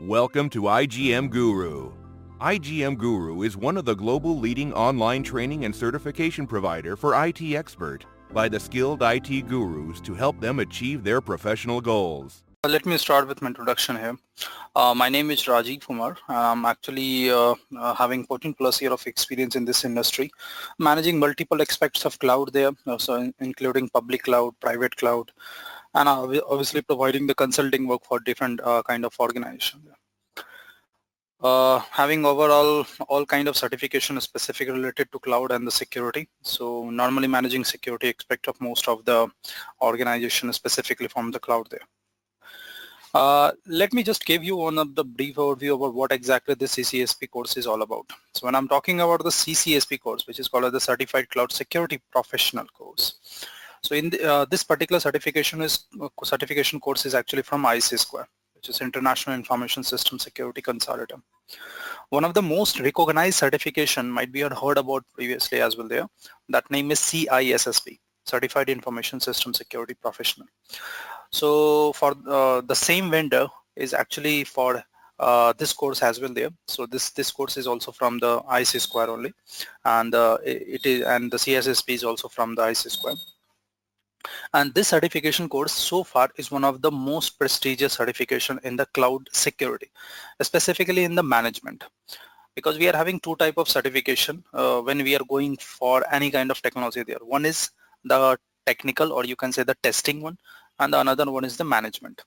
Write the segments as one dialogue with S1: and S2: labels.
S1: Welcome to IGM Guru. IGM Guru is one of the global leading online training and certification provider for IT expert by the skilled IT gurus to help them achieve their professional goals.
S2: Let me start with my introduction here. Uh, my name is Rajiv Kumar. I'm actually uh, uh, having 14 plus year of experience in this industry, managing multiple aspects of cloud there, uh, so including public cloud, private cloud, and obviously providing the consulting work for different uh, kind of organization. Uh, having overall all kind of certification specific related to cloud and the security. So normally managing security expect of most of the organization specifically from the cloud there. Uh, let me just give you one of the brief overview about what exactly the CCSP course is all about. So when I'm talking about the CCSP course, which is called the Certified Cloud Security Professional course. So in the, uh, this particular certification is uh, certification course is actually from IC Square, which is International Information System Security Consortium. One of the most recognized certification might be heard about previously as well there. That name is CISSP, Certified Information System Security Professional. So for uh, the same vendor is actually for uh, this course as well there. So this this course is also from the IC Square only, and uh, it is and the CISSP is also from the IC Square. And this certification course so far is one of the most prestigious certification in the cloud security, specifically in the management. Because we are having two type of certification uh, when we are going for any kind of technology there. One is the technical or you can say the testing one and the another one is the management.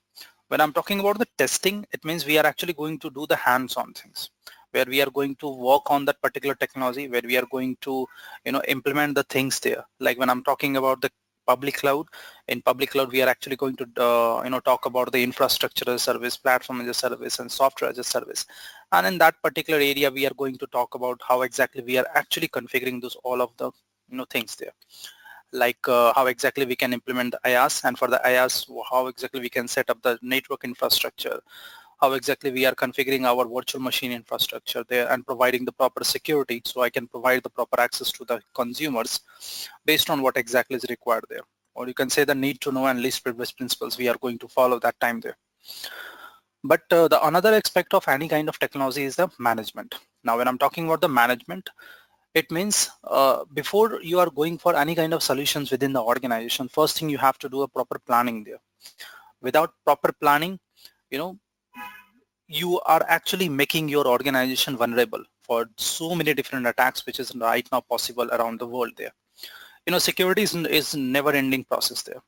S2: When I'm talking about the testing, it means we are actually going to do the hands-on things where we are going to work on that particular technology, where we are going to, you know, implement the things there. Like when I'm talking about the public cloud. In public cloud, we are actually going to uh, you know talk about the infrastructure as a service, platform as a service, and software as a service. And in that particular area, we are going to talk about how exactly we are actually configuring those all of the you know things there like uh, how exactly we can implement the IaaS and for the IaaS how exactly we can set up the network infrastructure how exactly we are configuring our virtual machine infrastructure there and providing the proper security so I can provide the proper access to the consumers based on what exactly is required there. Or you can say the need to know and least privilege principles we are going to follow that time there. But uh, the another aspect of any kind of technology is the management. Now when I'm talking about the management, it means uh, before you are going for any kind of solutions within the organization, first thing you have to do a proper planning there. Without proper planning, you know, you are actually making your organization vulnerable for so many different attacks which is right now possible around the world there. You know security is, is never ending process there.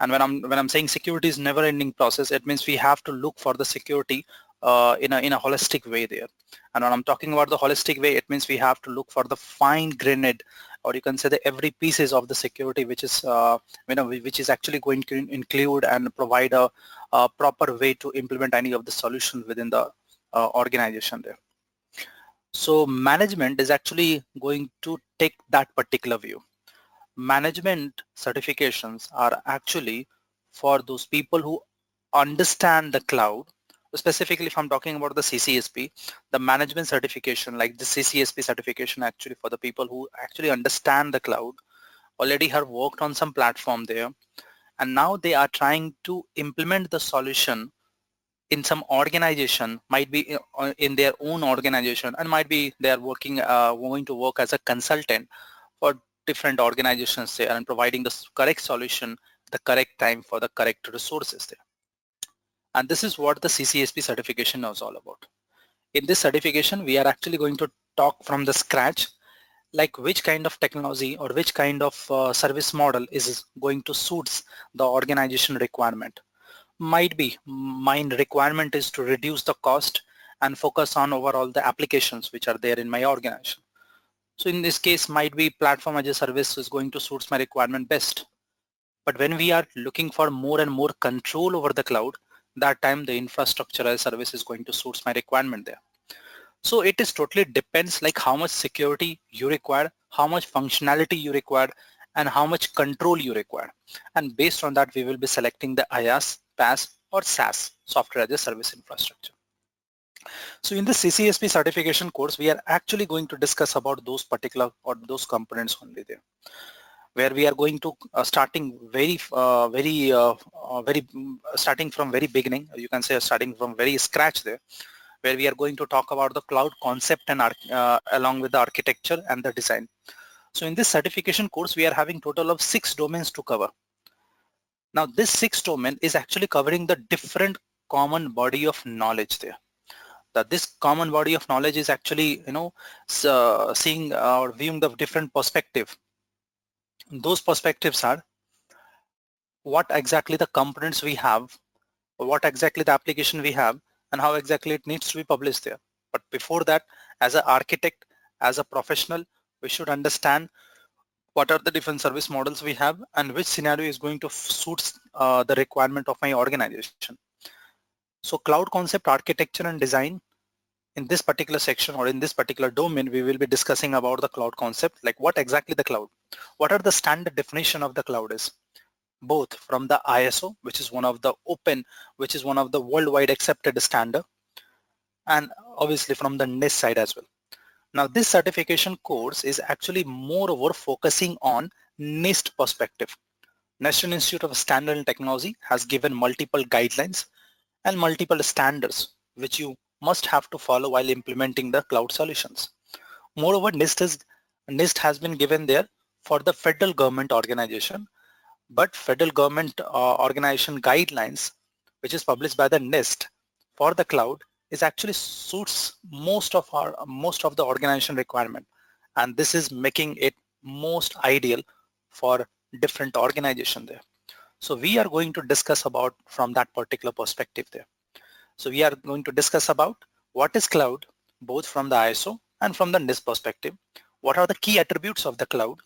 S2: And when i'm when i'm saying security is never ending process it means we have to look for the security uh, in a in a holistic way there. And when i'm talking about the holistic way it means we have to look for the fine grained or you can say the every pieces of the security which is uh, you know which is actually going to include and provide a, a proper way to implement any of the solutions within the uh, organization there. So management is actually going to take that particular view. Management certifications are actually for those people who understand the cloud specifically if I'm talking about the CCSP, the management certification like the CCSP certification actually for the people who actually understand the cloud, already have worked on some platform there, and now they are trying to implement the solution in some organization, might be uh, in their own organization, and might be they are working, uh, going to work as a consultant for different organizations there and providing the correct solution, the correct time for the correct resources there. And this is what the CCSP certification is all about. In this certification, we are actually going to talk from the scratch, like which kind of technology or which kind of uh, service model is going to suits the organization requirement. Might be my requirement is to reduce the cost and focus on overall the applications which are there in my organization. So in this case, might be platform as a service is going to suits my requirement best. But when we are looking for more and more control over the cloud, that time the infrastructure as a service is going to suit my requirement there. So it is totally depends like how much security you require, how much functionality you require, and how much control you require. And based on that, we will be selecting the IaaS, PaaS, or SaaS, software as a service infrastructure. So in the CCSP certification course, we are actually going to discuss about those particular or those components only there. where we are going to uh, starting very uh, very uh, uh very mm, starting from very beginning you can say starting from very scratch there where we are going to talk about the cloud concept and uh, along with the architecture and the design. So in this certification course we are having total of six domains to cover. Now this six domain is actually covering the different common body of knowledge there. That this common body of knowledge is actually you know uh, seeing or viewing the different perspective. Those perspectives are what exactly the components we have what exactly the application we have and how exactly it needs to be published there. But before that as an architect as a professional we should understand what are the different service models we have and which scenario is going to suit uh, the requirement of my organization. So cloud concept architecture and design in this particular section or in this particular domain, we will be discussing about the cloud concept, like what exactly the cloud, what are the standard definition of the cloud is, both from the ISO, which is one of the open, which is one of the worldwide accepted standard, and obviously from the NIST side as well. Now this certification course is actually moreover focusing on NIST perspective. National Institute of Standard and Technology has given multiple guidelines and multiple standards which you must have to follow while implementing the cloud solutions. Moreover, NIST, is, NIST has been given there for the federal government organization, but federal government uh, organization guidelines, which is published by the NIST for the cloud, is actually suits most of our most of the organization requirement, and this is making it most ideal for different organization there. So we are going to discuss about from that particular perspective there. So we are going to discuss about what is cloud, both from the ISO and from the NIST perspective. What are the key attributes of the cloud,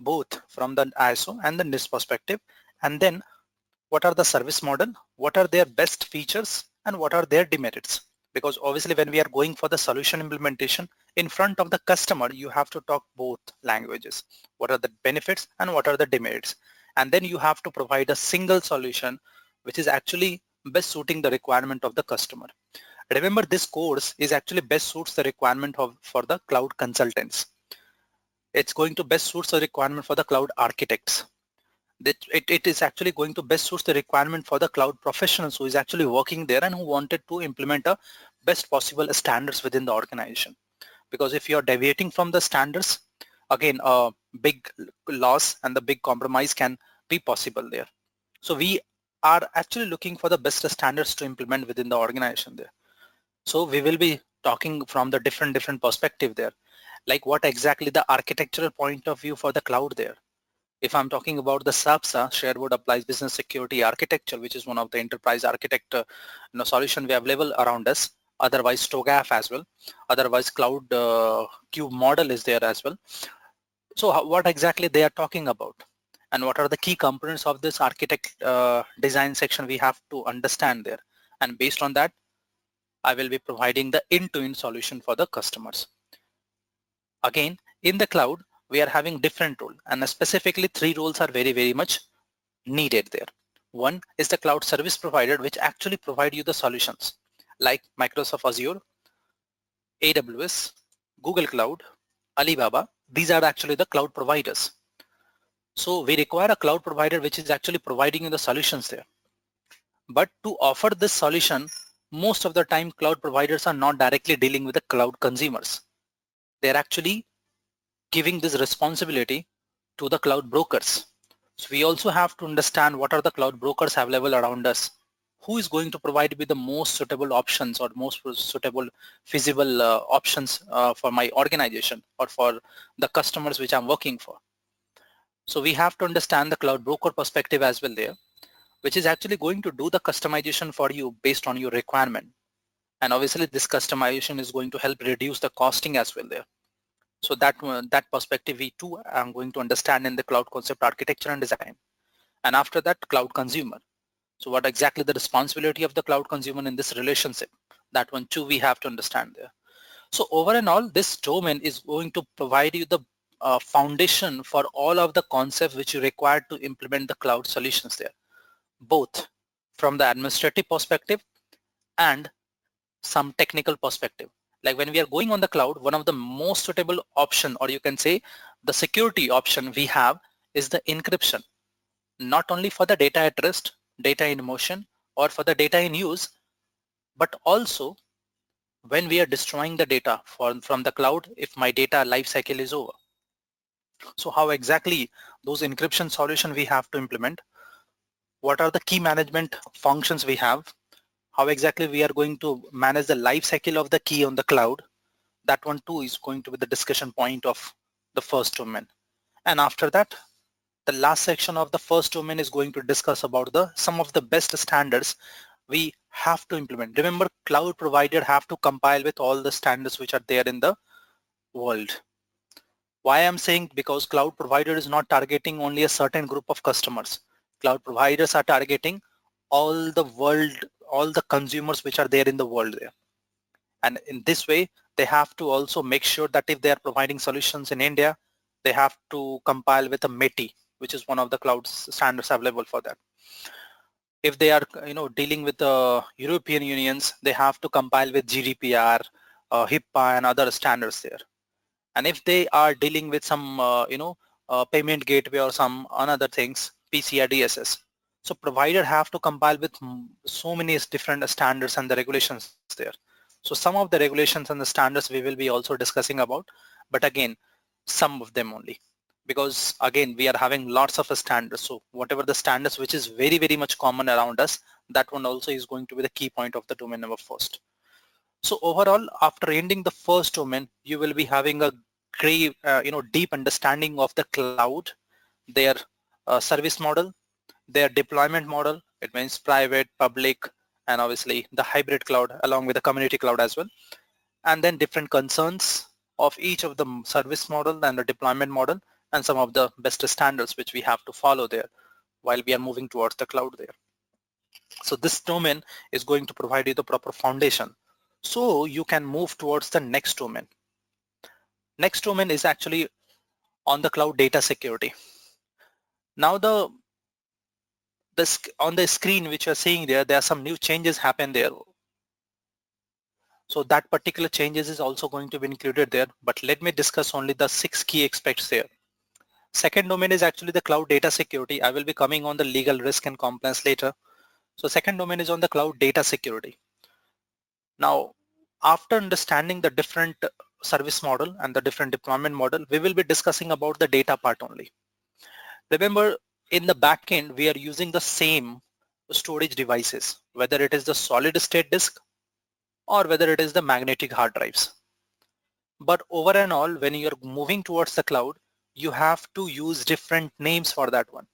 S2: both from the ISO and the NIST perspective. And then what are the service model, what are their best features, and what are their demerits. Because obviously when we are going for the solution implementation in front of the customer, you have to talk both languages. What are the benefits and what are the demerits? And then you have to provide a single solution which is actually best suiting the requirement of the customer. Remember this course is actually best suits the requirement of for the cloud consultants. It's going to best suit the requirement for the cloud architects. It, it, it is actually going to best suit the requirement for the cloud professionals who is actually working there and who wanted to implement a best possible standards within the organization. Because if you're deviating from the standards, again, a big loss and the big compromise can be possible there. So we are actually looking for the best standards to implement within the organization there. So we will be talking from the different different perspective there, like what exactly the architectural point of view for the cloud there. If I'm talking about the SABSA, Sherwood Applied Business Security Architecture, which is one of the enterprise architect uh, you know, solution we have available around us, otherwise TOGAF as well, otherwise Cloud uh, Cube model is there as well. So how, what exactly they are talking about? and what are the key components of this architect uh, design section we have to understand there and based on that I will be providing the end-to-end -end solution for the customers. Again, in the cloud, we are having different roles and specifically three roles are very, very much needed there. One is the cloud service provider, which actually provide you the solutions like Microsoft Azure, AWS, Google Cloud, Alibaba. These are actually the cloud providers. So we require a cloud provider which is actually providing you the solutions there. But to offer this solution, most of the time cloud providers are not directly dealing with the cloud consumers. They're actually giving this responsibility to the cloud brokers. So we also have to understand what are the cloud brokers available around us. Who is going to provide me the most suitable options or most suitable feasible uh, options uh, for my organization or for the customers which I'm working for. So we have to understand the cloud broker perspective as well there, which is actually going to do the customization for you based on your requirement. And obviously this customization is going to help reduce the costing as well there. So that, uh, that perspective we too are going to understand in the cloud concept architecture and design. And after that, cloud consumer. So what exactly the responsibility of the cloud consumer in this relationship? That one too we have to understand there. So over and all, this domain is going to provide you the uh, foundation for all of the concepts which you require to implement the cloud solutions there, both from the administrative perspective and some technical perspective. Like when we are going on the cloud, one of the most suitable option or you can say the security option we have is the encryption, not only for the data at rest, data in motion, or for the data in use, but also when we are destroying the data for, from the cloud if my data lifecycle is over. So how exactly those encryption solution we have to implement? What are the key management functions we have? How exactly we are going to manage the life cycle of the key on the cloud? That one too is going to be the discussion point of the first domain. And after that, the last section of the first domain is going to discuss about the some of the best standards we have to implement. Remember, cloud provider have to compile with all the standards which are there in the world. Why I'm saying because cloud provider is not targeting only a certain group of customers. Cloud providers are targeting all the world, all the consumers which are there in the world there. And in this way, they have to also make sure that if they are providing solutions in India, they have to compile with a METI, which is one of the cloud standards available for that. If they are, you know, dealing with the European unions, they have to compile with GDPR, uh, HIPAA, and other standards there and if they are dealing with some uh, you know uh, payment gateway or some another things PCI DSS so provider have to compile with so many different standards and the regulations there. So some of the regulations and the standards we will be also discussing about but again some of them only. Because again we are having lots of standards. So whatever the standards which is very very much common around us that one also is going to be the key point of the domain number first. So overall, after ending the first domain, you will be having a great, uh, you know, deep understanding of the cloud, their uh, service model, their deployment model. It means private, public, and obviously the hybrid cloud along with the community cloud as well. And then different concerns of each of the service model and the deployment model and some of the best standards which we have to follow there while we are moving towards the cloud there. So this domain is going to provide you the proper foundation so you can move towards the next domain. Next domain is actually on the cloud data security. Now the this on the screen which you're seeing there, there are some new changes happen there. So that particular changes is also going to be included there, but let me discuss only the six key aspects there. Second domain is actually the cloud data security. I will be coming on the legal risk and compliance later. So second domain is on the cloud data security. Now, after understanding the different service model and the different deployment model, we will be discussing about the data part only. Remember, in the backend, we are using the same storage devices, whether it is the solid state disk or whether it is the magnetic hard drives. But over and all, when you're moving towards the cloud, you have to use different names for that one.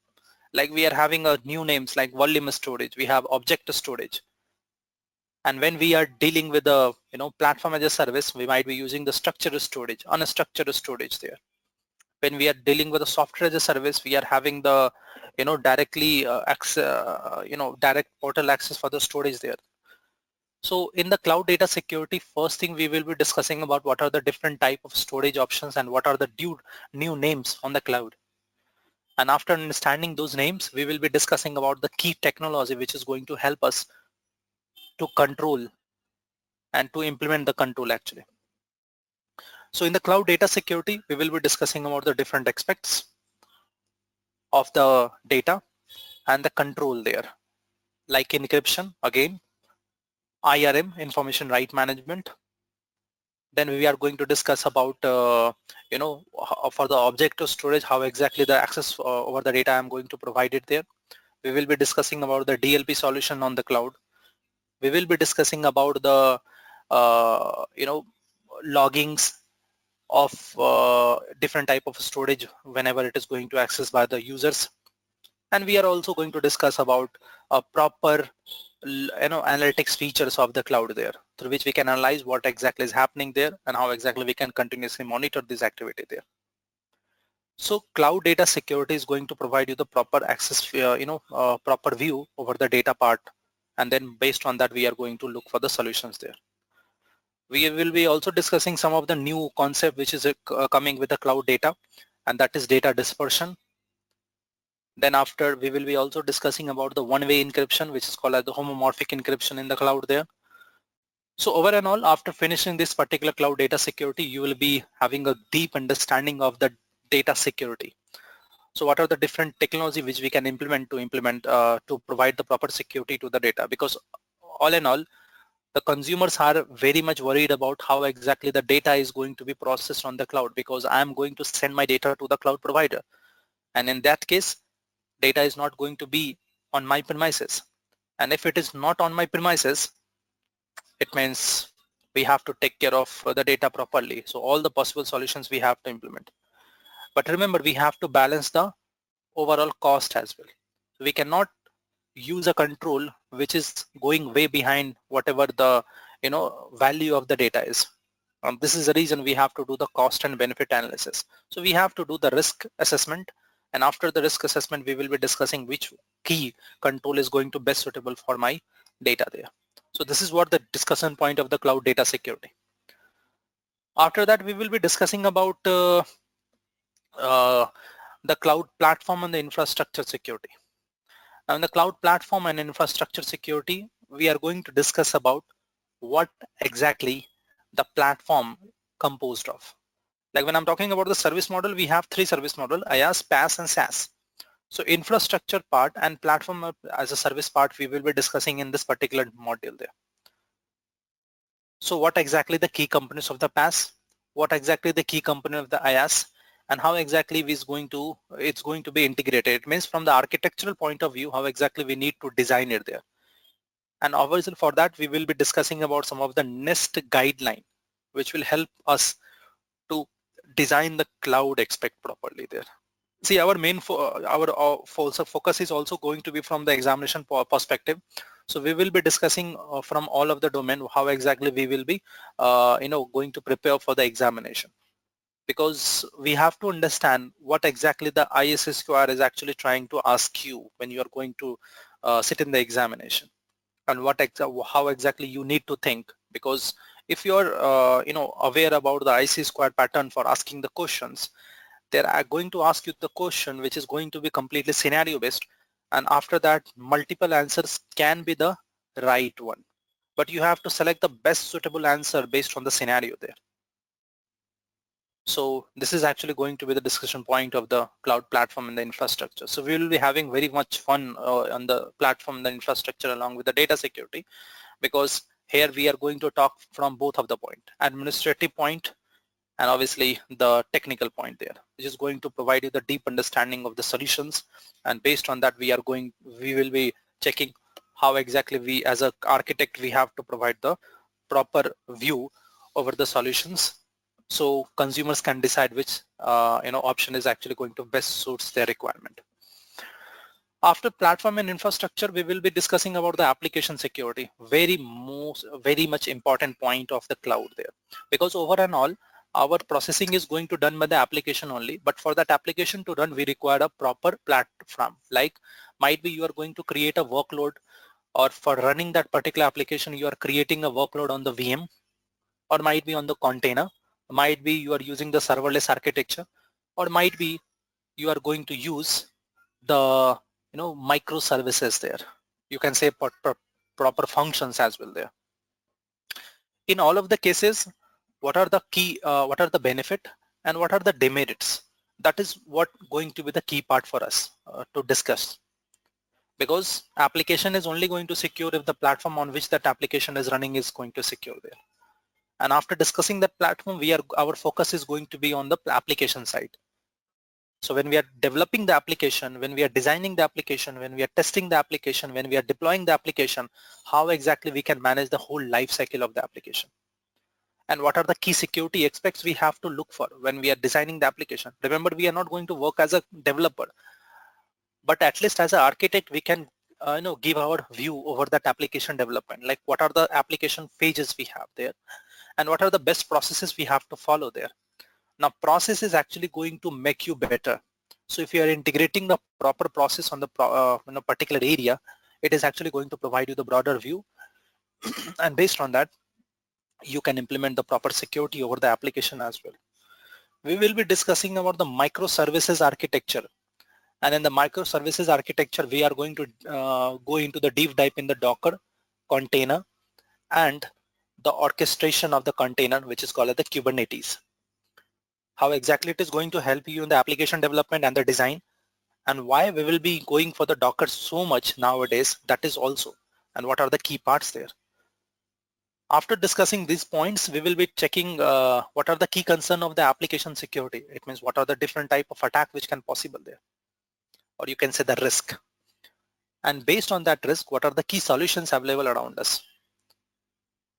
S2: Like we are having a new names like volume storage, we have object storage, and when we are dealing with the you know platform as a service, we might be using the structured storage, unstructured storage there. When we are dealing with the software as a service, we are having the you know directly uh, access, uh, you know direct portal access for the storage there. So in the cloud data security, first thing we will be discussing about what are the different type of storage options and what are the new, new names on the cloud. And after understanding those names, we will be discussing about the key technology which is going to help us to control and to implement the control actually. So in the cloud data security, we will be discussing about the different aspects of the data and the control there, like encryption, again, IRM, information right management. Then we are going to discuss about, uh, you know, for the object of storage, how exactly the access uh, over the data I'm going to provide it there. We will be discussing about the DLP solution on the cloud we will be discussing about the uh, you know loggings of uh, different type of storage whenever it is going to access by the users. And we are also going to discuss about a proper you know analytics features of the cloud there through which we can analyze what exactly is happening there and how exactly we can continuously monitor this activity there. So cloud data security is going to provide you the proper access uh, you know uh, proper view over the data part. And then based on that we are going to look for the solutions there we will be also discussing some of the new concept which is uh, coming with the cloud data and that is data dispersion. Then after we will be also discussing about the one-way encryption which is called as the homomorphic encryption in the cloud there. So over and all after finishing this particular cloud data security you will be having a deep understanding of the data security. So what are the different technology which we can implement to implement uh, to provide the proper security to the data? Because all in all, the consumers are very much worried about how exactly the data is going to be processed on the cloud because I'm going to send my data to the cloud provider. And in that case, data is not going to be on my premises. And if it is not on my premises, it means we have to take care of the data properly. So all the possible solutions we have to implement. But remember, we have to balance the overall cost as well. We cannot use a control which is going way behind whatever the you know value of the data is. Um, this is the reason we have to do the cost and benefit analysis. So we have to do the risk assessment and after the risk assessment we will be discussing which key control is going to best suitable for my data there. So this is what the discussion point of the cloud data security. After that we will be discussing about uh, uh, the cloud platform and the infrastructure security. In the cloud platform and infrastructure security, we are going to discuss about what exactly the platform composed of. Like when I'm talking about the service model, we have three service model, IaaS, PaaS and SaaS. So infrastructure part and platform as a service part, we will be discussing in this particular module there. So what exactly the key components of the PaaS? What exactly the key component of the IaaS? And how exactly is going to it's going to be integrated. It means from the architectural point of view how exactly we need to design it there. And obviously for that we will be discussing about some of the NIST guideline which will help us to design the cloud expect properly there. See our main fo our uh, focus is also going to be from the examination perspective. So we will be discussing uh, from all of the domain how exactly we will be uh, you know going to prepare for the examination because we have to understand what exactly the ISSQR is actually trying to ask you when you are going to uh, sit in the examination and what how exactly you need to think. Because if you're uh, you know aware about the IC squared pattern for asking the questions they are going to ask you the question which is going to be completely scenario based and after that multiple answers can be the right one. But you have to select the best suitable answer based on the scenario there so this is actually going to be the discussion point of the cloud platform and the infrastructure. So we will be having very much fun uh, on the platform and the infrastructure along with the data security because here we are going to talk from both of the point, administrative point and obviously the technical point there, which is going to provide you the deep understanding of the solutions. And based on that, we are going, we will be checking how exactly we as an architect, we have to provide the proper view over the solutions so consumers can decide which uh, you know option is actually going to best suits their requirement. After platform and infrastructure, we will be discussing about the application security, very most, very much important point of the cloud there. Because over and all, our processing is going to done by the application only, but for that application to run, we require a proper platform. Like might be you are going to create a workload or for running that particular application, you are creating a workload on the VM or might be on the container might be you are using the serverless architecture or might be you are going to use the you know microservices there. You can say proper functions as well there. In all of the cases what are the key uh, what are the benefit and what are the demerits? That is what going to be the key part for us uh, to discuss. Because application is only going to secure if the platform on which that application is running is going to secure there and after discussing that platform we are our focus is going to be on the application side. So when we are developing the application when we are designing the application when we are testing the application when we are deploying the application how exactly we can manage the whole life cycle of the application? And what are the key security aspects we have to look for when we are designing the application? Remember we are not going to work as a developer but at least as an architect we can uh, you know give our view over that application development. Like what are the application phases we have there and what are the best processes we have to follow there. Now process is actually going to make you better. So if you are integrating the proper process on the pro, uh, in a particular area, it is actually going to provide you the broader view. and based on that, you can implement the proper security over the application as well. We will be discussing about the microservices architecture. And in the microservices architecture, we are going to uh, go into the deep dive in the Docker container and the orchestration of the container, which is called the Kubernetes. How exactly it is going to help you in the application development and the design, and why we will be going for the Docker so much nowadays, that is also, and what are the key parts there. After discussing these points, we will be checking uh, what are the key concern of the application security. It means what are the different type of attack which can possible there, or you can say the risk. And based on that risk, what are the key solutions available around us?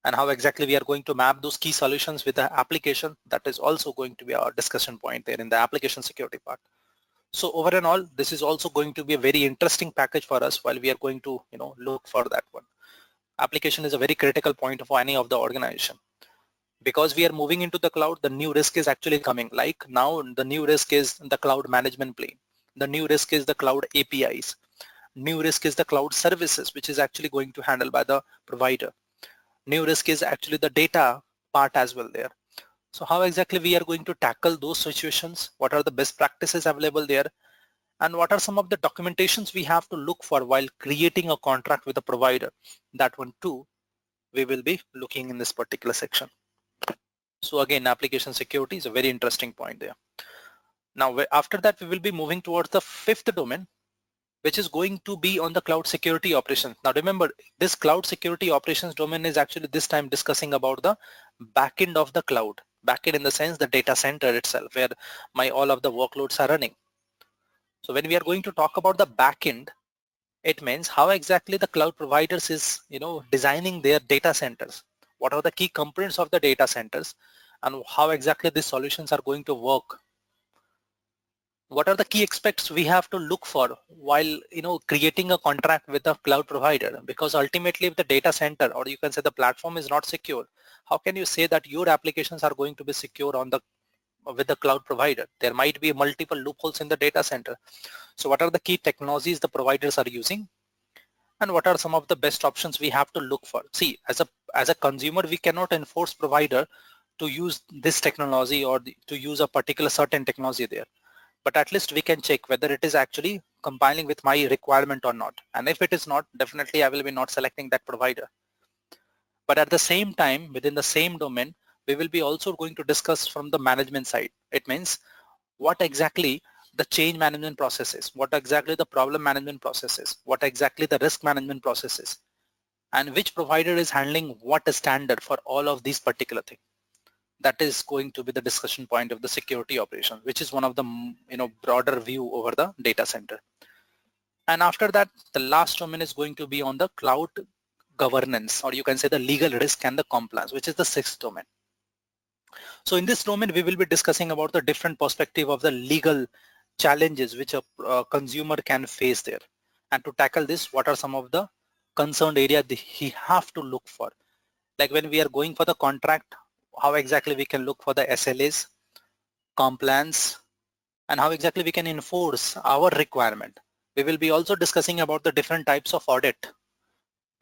S2: And how exactly we are going to map those key solutions with the application, that is also going to be our discussion point there in the application security part. So over and all, this is also going to be a very interesting package for us while we are going to, you know, look for that one. Application is a very critical point for any of the organization. Because we are moving into the cloud, the new risk is actually coming. Like now, the new risk is the cloud management plane. The new risk is the cloud APIs. New risk is the cloud services, which is actually going to handle by the provider. New risk is actually the data part as well there. So how exactly we are going to tackle those situations? What are the best practices available there? And what are some of the documentations we have to look for while creating a contract with a provider? That one too, we will be looking in this particular section. So again, application security is a very interesting point there. Now, after that, we will be moving towards the fifth domain, which is going to be on the cloud security operations. Now remember, this cloud security operations domain is actually this time discussing about the backend of the cloud backend in the sense the data center itself where my all of the workloads are running. So when we are going to talk about the backend, it means how exactly the cloud providers is you know designing their data centers. What are the key components of the data centers and how exactly these solutions are going to work what are the key aspects we have to look for while you know creating a contract with a cloud provider? Because ultimately if the data center or you can say the platform is not secure how can you say that your applications are going to be secure on the with the cloud provider? There might be multiple loopholes in the data center. So what are the key technologies the providers are using? And what are some of the best options we have to look for? See as a as a consumer we cannot enforce provider to use this technology or to use a particular certain technology there but at least we can check whether it is actually compiling with my requirement or not. And if it is not, definitely I will be not selecting that provider. But at the same time, within the same domain, we will be also going to discuss from the management side. It means what exactly the change management processes, what exactly the problem management processes, what exactly the risk management processes, and which provider is handling what standard for all of these particular things that is going to be the discussion point of the security operation, which is one of the you know broader view over the data center. And after that, the last domain is going to be on the cloud governance, or you can say the legal risk and the compliance, which is the sixth domain. So in this domain, we will be discussing about the different perspective of the legal challenges which a uh, consumer can face there. And to tackle this, what are some of the concerned area he have to look for? Like when we are going for the contract, how exactly we can look for the SLAs, compliance, and how exactly we can enforce our requirement. We will be also discussing about the different types of audit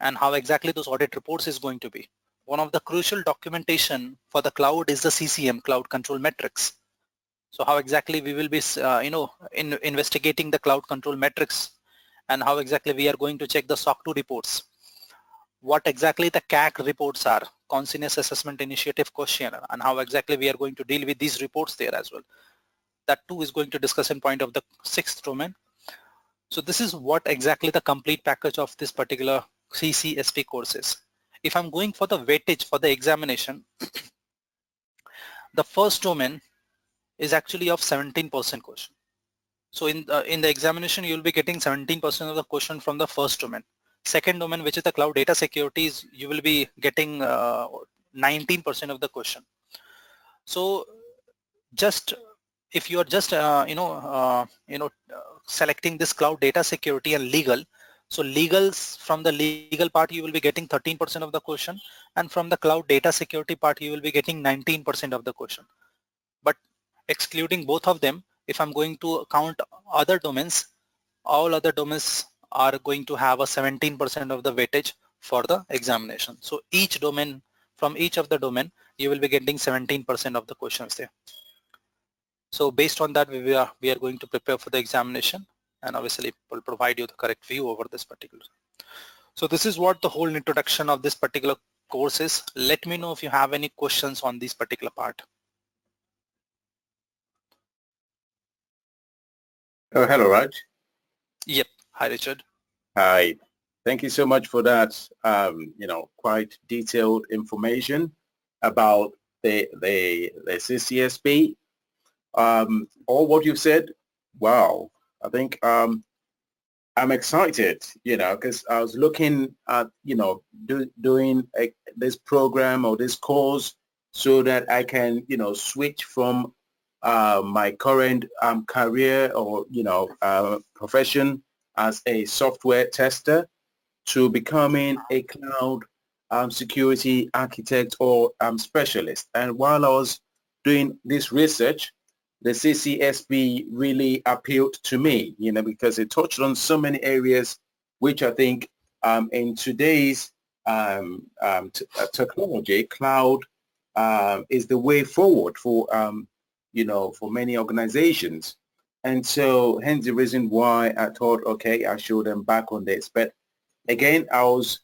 S2: and how exactly those audit reports is going to be. One of the crucial documentation for the cloud is the CCM, Cloud Control Metrics. So how exactly we will be, uh, you know, in investigating the cloud control metrics and how exactly we are going to check the SOC 2 reports what exactly the CAIQ reports are, Consensus Assessment Initiative Questionnaire, and how exactly we are going to deal with these reports there as well. That too is going to discuss in point of the sixth domain. So this is what exactly the complete package of this particular CCSP course is. If I'm going for the weightage for the examination, the first domain is actually of 17% question. So in, uh, in the examination, you'll be getting 17% of the question from the first domain second domain which is the cloud data security is you will be getting 19% uh, of the question. So just if you are just uh, you know uh, you know selecting this cloud data security and legal so legals from the legal part you will be getting 13% of the question and from the cloud data security part you will be getting 19% of the question. But excluding both of them if I'm going to count other domains all other domains are going to have a 17% of the weightage for the examination. So each domain, from each of the domain, you will be getting 17% of the questions there. So based on that, we are, we are going to prepare for the examination and obviously will provide you the correct view over this particular. So this is what the whole introduction of this particular course is. Let me know if you have any questions on this particular part.
S3: Oh, hello, Raj.
S2: Yep. Hi, Richard.
S3: Hi. Thank you so much for that, um, you know, quite detailed information about the, the, the CCSP. Um, all what you've said, wow. I think um, I'm excited, you know, because I was looking at, you know, do, doing a, this program or this course so that I can, you know, switch from uh, my current um, career or, you know, uh, profession as a software tester to becoming a cloud um, security architect or um, specialist. And while I was doing this research, the CCSP really appealed to me, you know, because it touched on so many areas which I think um, in today's um, um, t- uh, technology, cloud uh, is the way forward for, you know, for many organizations. And so hence the reason why I thought, okay, I them back on this. But again, I was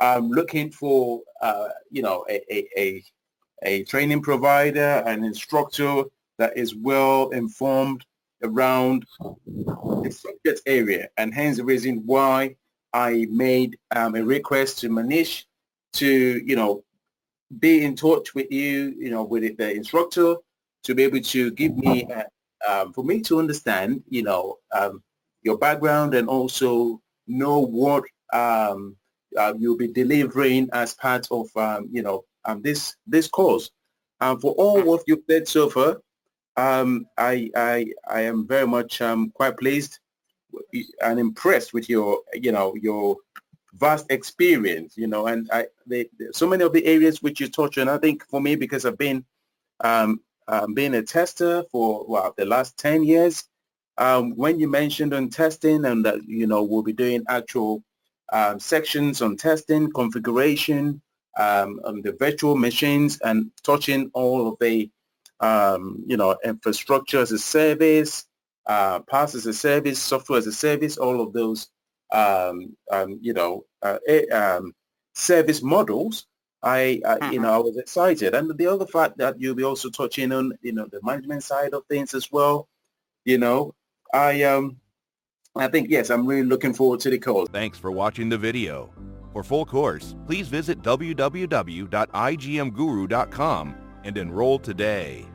S3: um, looking for, uh, you know, a, a, a, a, training provider, an instructor that is well informed around the subject area. And hence the reason why I made um, a request to Manish to, you know, be in touch with you, you know, with the instructor to be able to give me, uh, um, for me to understand, you know, um, your background and also know what um, uh, you'll be delivering as part of, um, you know, um, this this course. Um, for all what you've said so far, um, I, I, I am very much quite pleased and impressed with your, you know, your vast experience, you know, and I, they, so many of the areas which you touch on, I think for me, because I've been um, um, being a tester for well, the last 10 years, um, when you mentioned on testing and that, you know, we'll be doing actual um, sections on testing, configuration, um, on the virtual machines and touching all of the, um, you know, infrastructure as a service, uh, PaaS as a service, software as a service, all of those, um, you know, uh, um, service models. I, uh, mm-hmm. you know, I was excited. And the other fact that you'll be also touching on, you know, the management side of things as well. You know, I, um, I think, yes, I'm really looking forward to the course.
S1: Thanks for watching the video. For full course, please visit www.igmguru.com and enroll today.